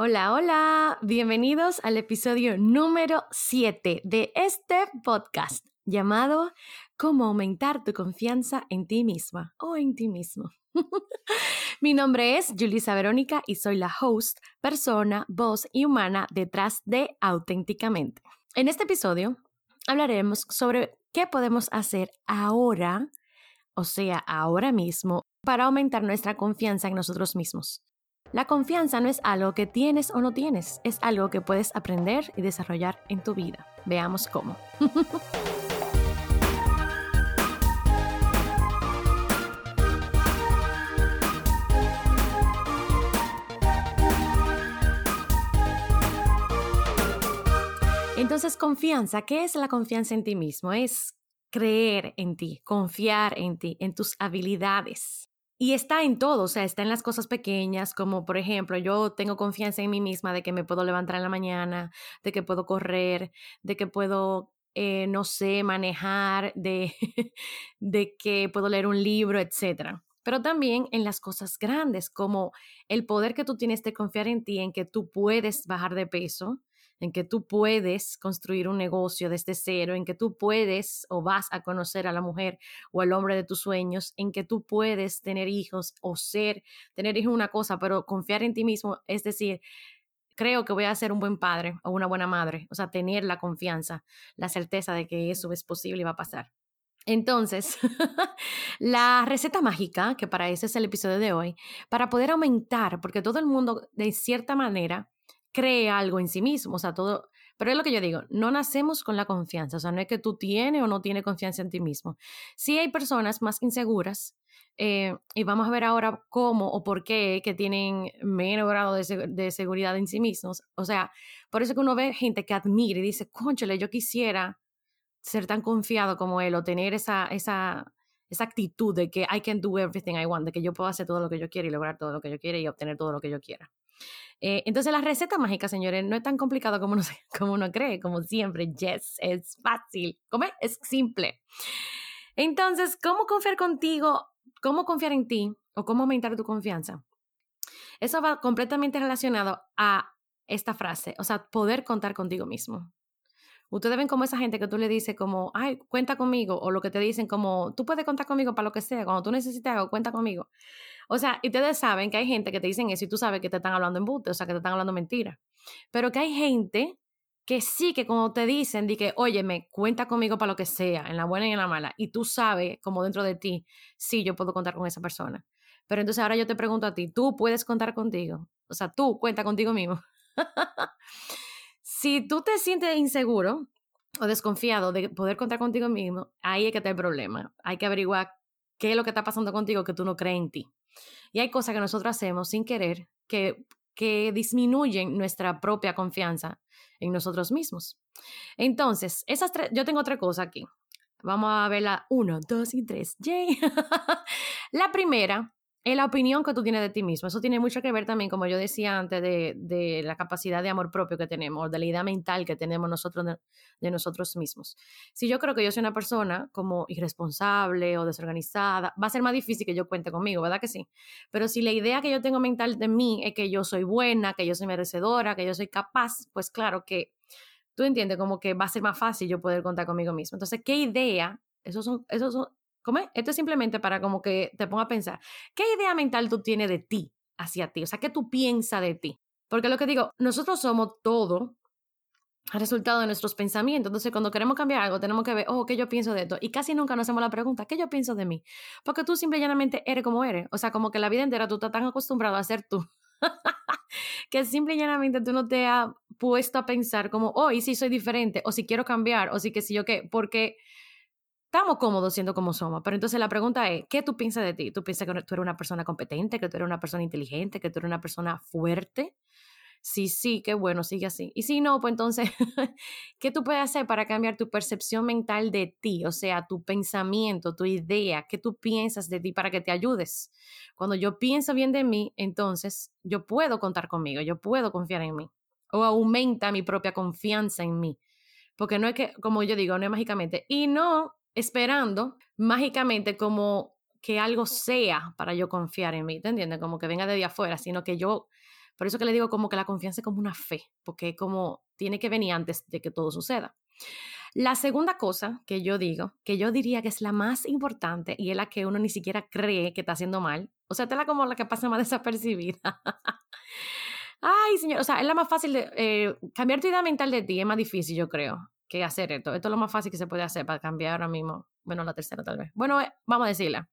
Hola, hola, bienvenidos al episodio número 7 de este podcast llamado Cómo aumentar tu confianza en ti misma o en ti mismo. Mi nombre es Julisa Verónica y soy la host, persona, voz y humana detrás de Auténticamente. En este episodio hablaremos sobre qué podemos hacer ahora, o sea, ahora mismo, para aumentar nuestra confianza en nosotros mismos. La confianza no es algo que tienes o no tienes, es algo que puedes aprender y desarrollar en tu vida. Veamos cómo. Entonces, confianza, ¿qué es la confianza en ti mismo? Es creer en ti, confiar en ti, en tus habilidades. Y está en todo, o sea, está en las cosas pequeñas, como por ejemplo, yo tengo confianza en mí misma de que me puedo levantar en la mañana, de que puedo correr, de que puedo, eh, no sé, manejar, de, de que puedo leer un libro, etc. Pero también en las cosas grandes, como el poder que tú tienes de confiar en ti, en que tú puedes bajar de peso, en que tú puedes construir un negocio desde cero, en que tú puedes o vas a conocer a la mujer o al hombre de tus sueños, en que tú puedes tener hijos o ser, tener hijos una cosa, pero confiar en ti mismo, es decir, creo que voy a ser un buen padre o una buena madre, o sea, tener la confianza, la certeza de que eso es posible y va a pasar. Entonces, la receta mágica, que para eso es el episodio de hoy, para poder aumentar, porque todo el mundo de cierta manera cree algo en sí mismo, o sea, todo, pero es lo que yo digo, no nacemos con la confianza, o sea, no es que tú tienes o no tienes confianza en ti mismo. Sí hay personas más inseguras eh, y vamos a ver ahora cómo o por qué que tienen menos grado de, seguridad en sí mismos. O sea, por eso que uno ve gente que admira y dice, conchale, yo quisiera ser tan confiado como él o tener esa, esa, esa actitud de que I can do everything I want, de que yo puedo hacer todo lo que yo quiera y lograr todo lo que yo quiera y obtener todo lo que yo quiera. Eh, entonces la receta mágica, señores, no es tan complicado como uno, como uno cree, como siempre. Yes, es fácil. ¿Cómo es? Es simple. Entonces, ¿cómo confiar contigo? ¿Cómo confiar en ti? ¿O cómo aumentar tu confianza? Eso va completamente relacionado a esta frase, o sea, poder contar contigo mismo. Ustedes ven como esa gente que tú le dices como, ay, cuenta conmigo, o lo que te dicen como, tú puedes contar conmigo para lo que sea, cuando tú necesites algo, cuenta conmigo. O sea, y ustedes saben que hay gente que te dicen eso y tú sabes que te están hablando en bute, o sea, que te están hablando mentira. Pero que hay gente que sí, que como te dicen, di que, óyeme, cuenta conmigo para lo que sea, en la buena y en la mala, y tú sabes, como dentro de ti, sí, yo puedo contar con esa persona. Pero entonces ahora yo te pregunto a ti, ¿tú puedes contar contigo? O sea, tú cuenta contigo mismo. si tú te sientes inseguro o desconfiado de poder contar contigo mismo, ahí es que está el problema. Hay que averiguar qué es lo que está pasando contigo que tú no crees en ti. Y hay cosas que nosotros hacemos sin querer que, que disminuyen nuestra propia confianza en nosotros mismos. Entonces, esas tres, yo tengo otra cosa aquí. Vamos a verla. Uno, dos y tres. Yay. la primera la opinión que tú tienes de ti mismo. Eso tiene mucho que ver también, como yo decía antes, de, la capacidad de amor propio que tenemos, de la idea mental que tenemos nosotros de, nosotros mismos. Si yo creo que yo soy una persona como irresponsable o desorganizada, va a ser más difícil que yo cuente conmigo, ¿verdad que sí? Pero si la idea que yo tengo mental de mí es que yo soy buena, que yo soy merecedora, que yo soy capaz, pues claro que tú entiendes como que va a ser más fácil yo poder contar conmigo mismo. Entonces, ¿qué idea? Esos son, esos son ¿Cómo es? Esto es simplemente para como que te ponga a pensar, ¿qué idea mental tú tienes de ti hacia ti? O sea, ¿qué tú piensas de ti? Porque lo que digo, nosotros somos todo resultado de nuestros pensamientos. Entonces, cuando queremos cambiar algo, tenemos que ver, oh, ¿qué yo pienso de esto? Y casi nunca nos hacemos la pregunta, ¿qué yo pienso de mí? Porque tú simple y llanamente eres como eres. O sea, como que la vida entera tú estás tan acostumbrado a ser tú. que simple y llanamente tú no te has puesto a pensar como, oh, y si soy diferente, o si quiero cambiar, o si que si yo qué, porque estamos cómodos siendo como somos, pero entonces la pregunta es, ¿qué tú piensas de ti? ¿Tú piensas que tú eres una persona competente, que tú eres una persona inteligente, que tú eres una persona fuerte? Sí, sí, qué bueno, sigue así. Y si no, pues entonces, ¿qué tú puedes hacer para cambiar tu percepción mental de ti? O sea, tu pensamiento, tu idea, ¿qué tú piensas de ti para que te ayudes? Cuando yo pienso bien de mí, entonces yo puedo contar conmigo, yo puedo confiar en mí. O aumenta mi propia confianza en mí. Porque no es que, como yo digo, no es mágicamente. Y no esperando mágicamente como que algo sea para yo confiar en mí, ¿te entiendes? Como que venga de afuera, sino que yo Por eso que le digo como que la confianza es como una fe, porque como tiene que venir antes de que todo suceda. La segunda cosa que yo digo, que yo diría que es la más importante y es la que uno ni siquiera cree que está haciendo mal, o sea, es la como la que pasa más desapercibida. Ay, señor, o sea, es la más fácil de eh, cambiar tu idea mental de ti, es más difícil, yo creo, que hacer esto. Esto es lo más fácil que se puede hacer para cambiar ahora mismo. Bueno, la tercera tal vez. Bueno, eh, vamos a decirla.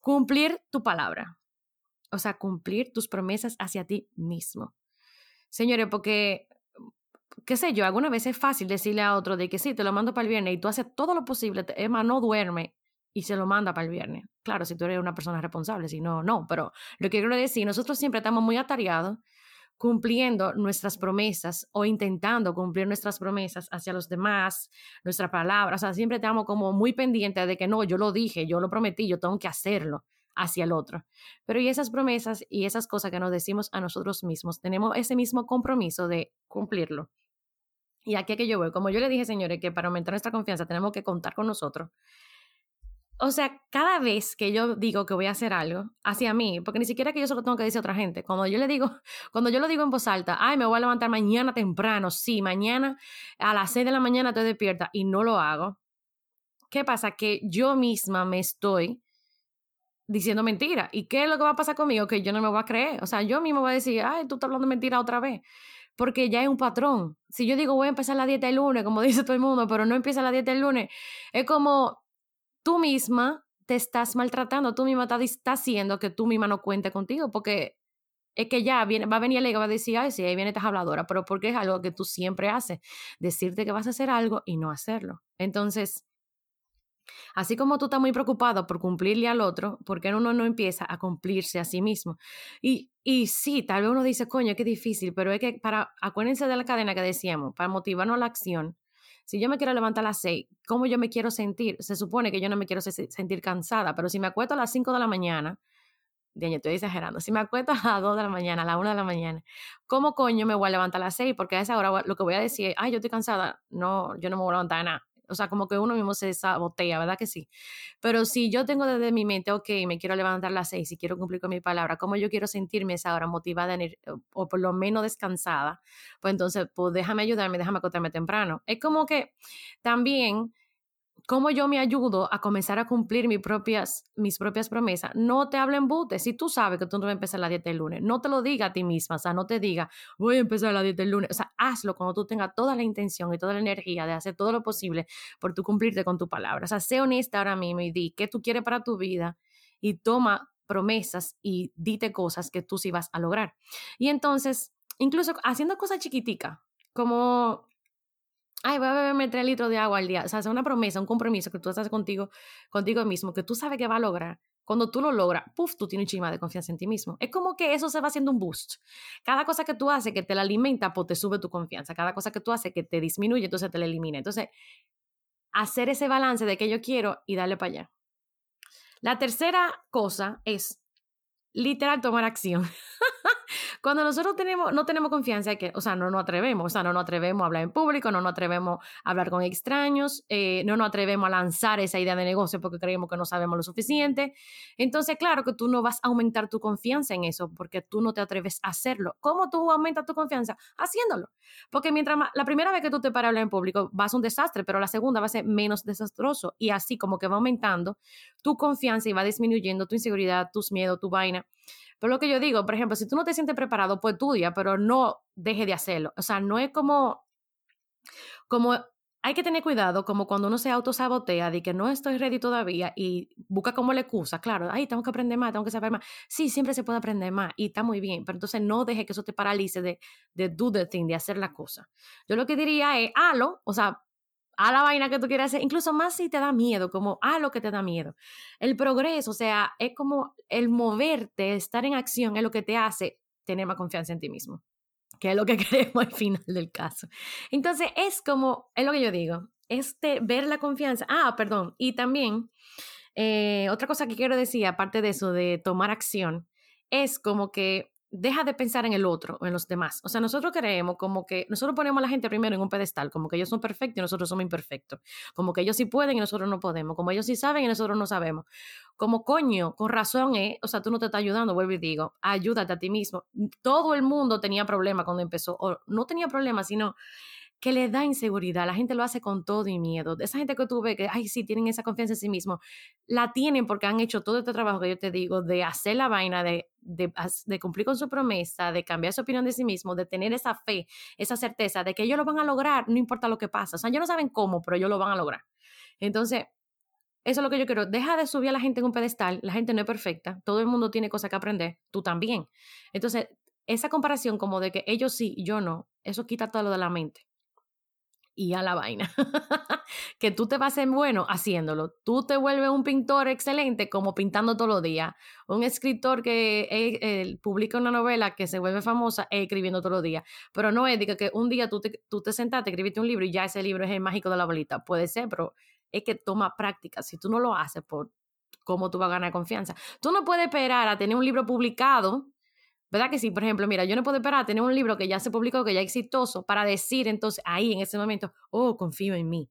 Cumplir tu palabra. O sea, cumplir tus promesas hacia ti mismo. Señores, porque qué sé yo, alguna vez es fácil decirle a otro de que sí, te lo mando para el viernes y tú haces todo lo posible, Emma no duerme y se lo manda para el viernes. Claro, si tú eres una persona responsable, si no, no, pero lo que quiero decir, nosotros siempre estamos muy atareados cumpliendo nuestras promesas o intentando cumplir nuestras promesas hacia los demás, nuestra palabra, o sea, siempre estamos como muy pendientes de que no, yo lo dije, yo lo prometí, yo tengo que hacerlo hacia el otro. Pero y esas promesas y esas cosas que nos decimos a nosotros mismos, tenemos ese mismo compromiso de cumplirlo. Y aquí que yo voy, como yo le dije, señores, que para aumentar nuestra confianza tenemos que contar con nosotros. O sea, cada vez que yo digo que voy a hacer algo hacia mí, porque ni siquiera que yo solo tengo que decir a otra gente, cuando yo le digo, cuando yo lo digo en voz alta, ay, me voy a levantar mañana temprano, sí, mañana a las 6 de la mañana estoy despierta y no lo hago. ¿Qué pasa? Que yo misma me estoy diciendo mentira. ¿Y qué es lo que va a pasar conmigo? Que yo no me voy a creer. O sea, yo mismo voy a decir, ay, tú estás hablando mentira otra vez porque ya es un patrón. Si yo digo voy a empezar la dieta el lunes, como dice todo el mundo, pero no empieza la dieta el lunes, es como tú misma te estás maltratando, tú misma estás, haciendo que tú misma no cuente contigo, porque es que ya va a venir el ego, va a decir, ay, sí, ahí viene esta habladora, pero porque es algo que tú siempre haces, decirte que vas a hacer algo y no hacerlo. Entonces, Así como tú estás muy preocupado por cumplirle al otro, ¿por qué uno no empieza a cumplirse a sí mismo? Y, y sí, tal vez uno dice, coño, qué difícil, pero es que para, acuérdense de la cadena que decíamos, para motivarnos a la acción, si yo me quiero levantar a las seis, ¿cómo yo me quiero sentir? Se supone que yo no me quiero sentir cansada, pero si me acuesto a las cinco de la mañana, Dios, estoy exagerando. Si me acuesto a las 2 de la mañana, a la 1 de la mañana, ¿cómo coño me voy a levantar a las 6? Porque a esa hora lo que voy a decir es, ay, yo estoy cansada. No, yo no me voy a levantar de nada. O sea, como que uno mismo se sabotea, ¿verdad que sí? Pero si yo tengo desde mi mente, ok, me quiero levantar a las seis y quiero cumplir con mi palabra, ¿cómo yo quiero sentirme esa hora motivada o por lo menos descansada? Pues entonces, pues déjame ayudarme, déjame acostarme temprano. Es como que también cómo yo me ayudo a comenzar a cumplir mis propias, promesas. No te hablen embute. Si tú sabes que tú no vas a empezar la dieta el lunes, no te lo diga a ti misma. O sea, no te diga, voy a empezar la dieta el lunes. O sea, hazlo cuando tú tengas toda la intención y toda la energía de hacer todo lo posible por tú cumplirte con tu palabra. O sea, sé honesta ahora mismo y di qué tú quieres para tu vida y toma promesas y dite cosas que tú sí vas a lograr. Y entonces, incluso haciendo cosas chiquiticas, como ay, voy a beberme tres litros de agua al día. O sea, es una promesa, un compromiso que tú haces contigo, contigo mismo, que tú sabes que va a lograr. Cuando tú lo logras, puff, tú tienes un chima de confianza en ti mismo. Es como que eso se va haciendo un boost. Cada cosa que tú haces que te la alimenta, pues te sube tu confianza. Cada cosa que tú haces que te disminuye, entonces te la elimina. Entonces, hacer ese balance de que yo quiero y darle para allá. La tercera cosa es literal tomar acción. Cuando nosotros tenemos, no tenemos confianza, que, o sea, no nos atrevemos, o sea, no nos atrevemos a hablar en público, no nos atrevemos a hablar con extraños, eh, no nos atrevemos a lanzar esa idea de negocio porque creemos que no sabemos lo suficiente. Entonces, claro que tú no vas a aumentar tu confianza en eso porque tú no te atreves a hacerlo. ¿Cómo tú aumentas tu confianza? Haciéndolo. Porque mientras la primera vez que tú te paras a hablar en público va a ser un desastre, pero la segunda va a ser menos desastroso y así como que va aumentando tu confianza y va disminuyendo tu inseguridad, tus miedos, tu vaina. Pero lo que yo digo, por ejemplo, si tú no te sientes preparado, pues estudia, pero no deje de hacerlo. O sea, no es como, como hay que tener cuidado, como cuando uno se autosabotea de que no estoy ready todavía y busca como la excusa, claro, ay, tengo que aprender más, tengo que saber más. Sí, siempre se puede aprender más y está muy bien, pero entonces no deje que eso te paralice de, de do the thing, de hacer la cosa. Yo lo que diría es, halo, o sea, a la vaina que tú quieras hacer, incluso más si te da miedo, como a lo que te da miedo. El progreso, o sea, es como el moverte, estar en acción, es lo que te hace tener más confianza en ti mismo, que es lo que queremos al final del caso. Entonces, es como, es lo que yo digo, este ver la confianza. Ah, perdón, y también, eh, otra cosa que quiero decir, aparte de eso, de tomar acción, es como que deja de pensar en el otro o en los demás. O sea, nosotros creemos como que nosotros ponemos a la gente primero en un pedestal, como que ellos son perfectos y nosotros somos imperfectos. Como que ellos sí pueden y nosotros no podemos. Como ellos sí saben y nosotros no sabemos. Como coño, con razón, ¿eh? O sea, tú no te estás ayudando, vuelvo y digo, ayúdate a ti mismo. Todo el mundo tenía problemas cuando empezó, o no tenía problemas, sino que le da inseguridad. La gente lo hace con todo y miedo. Esa gente que tú ves que, ay, sí, tienen esa confianza en sí mismo, la tienen porque han hecho todo este trabajo que yo te digo, de hacer la vaina, de, de, de, cumplir con su promesa, de cambiar su opinión de sí mismo, de tener esa fe, esa certeza de que ellos lo van a lograr, no importa lo que pasa. O sea, ellos no saben cómo, pero ellos lo van a lograr. Entonces, eso es lo que yo quiero. Deja de subir a la gente en un pedestal. La gente no es perfecta. Todo el mundo tiene cosas que aprender. Tú también. Entonces, esa comparación como de que ellos sí yo no, eso quita todo lo de la mente y a la vaina. que tú te vas ser bueno haciéndolo. Tú te vuelves un pintor excelente como pintando todos los días. Un escritor que eh, publica una novela que se vuelve famosa escribiendo todos los días. Pero no es de que un día tú te, tú te sentaste, escribiste un libro y ya ese libro es el mágico de la bolita. Puede ser, pero es que toma práctica. Si tú no lo haces, por cómo tú vas a ganar confianza. Tú no puedes esperar a tener un libro publicado ¿Verdad que sí? Por ejemplo, mira, yo no puedo esperar a tener un libro que ya se publicó, que ya es exitoso, para decir entonces ahí, en ese momento, oh, confío en mí.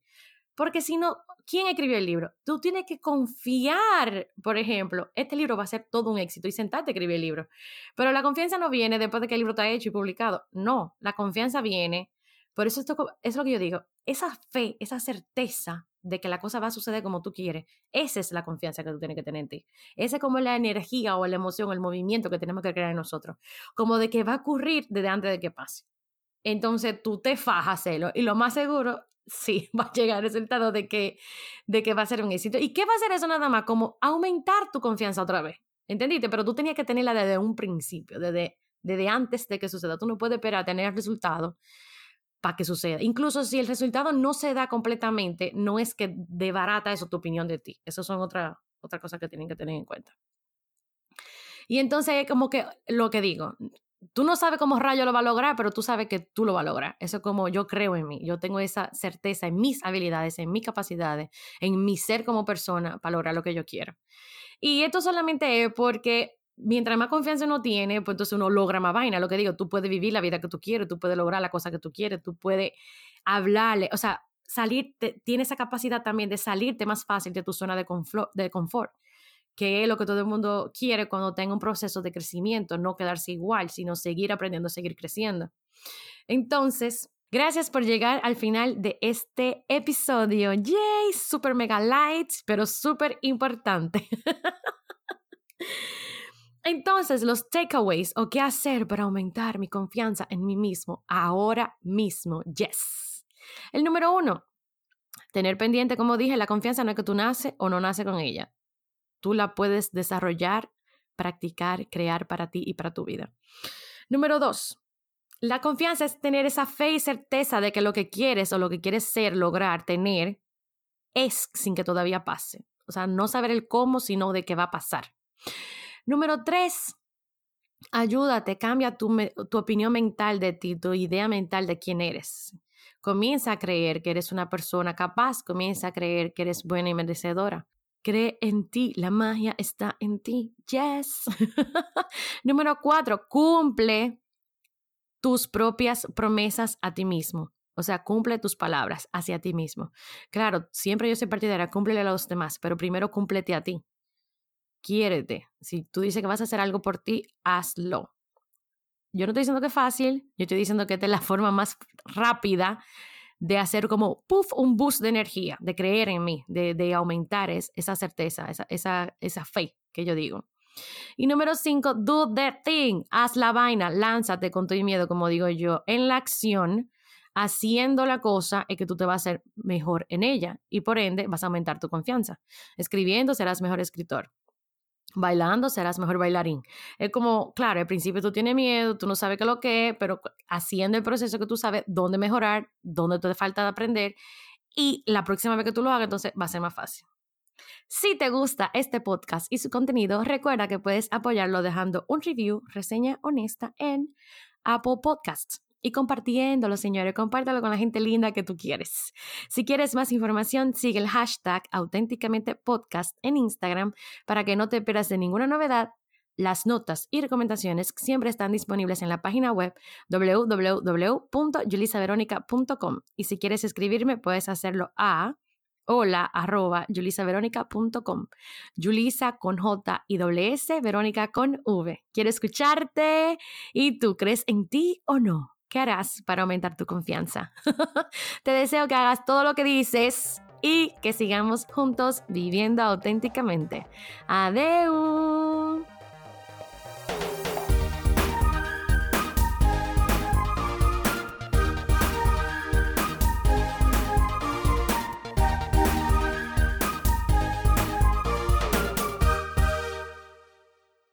Porque si no, ¿quién escribió el libro? Tú tienes que confiar, por ejemplo, este libro va a ser todo un éxito y sentarte a escribir el libro. Pero la confianza no viene después de que el libro está hecho y publicado. No, la confianza viene. Por eso esto es lo que yo digo. Esa fe, esa certeza de que la cosa va a suceder como tú quieres. Esa es la confianza que tú tienes que tener en ti. Esa es como la energía o la emoción, el movimiento que tenemos que crear en nosotros. Como de que va a ocurrir desde antes de que pase. Entonces tú te fajas a hacerlo y lo más seguro, sí, va a llegar el resultado de que, de que va a ser un éxito. ¿Y qué va a hacer eso nada más? Como aumentar tu confianza otra vez. ¿Entendiste? Pero tú tenías que tenerla desde un principio, desde, desde antes de que suceda. Tú no puedes esperar a tener el resultado para que suceda. Incluso si el resultado no se da completamente, no es que de barata eso tu opinión de ti. Eso son otra, otra cosa que tienen que tener en cuenta. Y entonces, como que lo que digo, tú no sabes cómo rayo lo va a lograr, pero tú sabes que tú lo vas a lograr. Eso es como yo creo en mí. Yo tengo esa certeza en mis habilidades, en mis capacidades, en mi ser como persona para lograr lo que yo quiero. Y esto solamente es porque mientras más confianza uno tiene, pues entonces uno logra más vaina. Lo que digo, tú puedes vivir la vida que tú quieres, tú puedes lograr la cosa que tú quieres, tú puedes hablarle, o sea, salir, tiene esa capacidad también de salirte más fácil de tu zona de de confort, que es lo que todo el mundo quiere cuando tenga un proceso de crecimiento, no quedarse igual, sino seguir aprendiendo, seguir creciendo. Entonces, Gracias por llegar al final de este episodio. Yay, super mega light, pero súper importante. Entonces, los takeaways o qué hacer para aumentar mi confianza en mí mismo ahora mismo. Yes. El número uno, tener pendiente, como dije, la confianza no es que tú naces o no nace con ella. Tú la puedes desarrollar, practicar, crear para ti y para tu vida. Número dos, la confianza es tener esa fe y certeza de que lo que quieres o lo que quieres ser, lograr, tener, es sin que todavía pase. O sea, no saber el cómo, sino de qué va a pasar. Número tres, ayúdate, cambia tu, tu opinión mental de ti, tu idea mental de quién eres. Comienza a creer que eres una persona capaz, comienza a creer que eres buena y merecedora. Cree en ti, la magia está en ti. Yes. Número cuatro, cumple tus propias promesas a ti mismo. O sea, cumple tus palabras hacia ti mismo. Claro, siempre yo soy partidaria, cúmplele a los demás, pero primero cúmplete a ti quiérete. Si tú dices que vas a hacer algo por ti, hazlo. Yo no estoy diciendo que es fácil, yo estoy diciendo que esta es la forma más rápida de hacer como, puff, un boost de energía, de creer en mí, de, aumentar esa certeza, esa, fe que yo digo. Y número cinco, do the thing, haz la vaina, lánzate con tu miedo, como digo yo, en la acción, haciendo la cosa es que tú te vas a hacer mejor en ella y por ende vas a aumentar tu confianza. Escribiendo serás mejor escritor. Bailando serás mejor bailarín. Es como, claro, al principio tú tienes miedo, tú no sabes qué lo que es, pero haciendo el proceso que tú sabes dónde mejorar, dónde te falta de aprender y la próxima vez que tú lo hagas, entonces va a ser más fácil. Si te gusta este podcast y su contenido, recuerda que puedes apoyarlo dejando un review, reseña honesta en Apple Podcasts y compartiéndolo, señores. Compártelo con la gente linda que tú quieres. Si quieres más información, sigue el hashtag auténticamente podcast en Instagram para que no te pierdas de ninguna novedad, Las notas y recomendaciones siempre están disponibles en la página web www.julisaveronica.com y si quieres escribirme puedes hacerlo a hola arroba. Julisa con J y S, Verónica con V. Quiero escucharte y tú crees en ti o no. ¿Qué harás para aumentar tu confianza? Te deseo que hagas todo lo que dices y que sigamos juntos viviendo auténticamente. Adeu.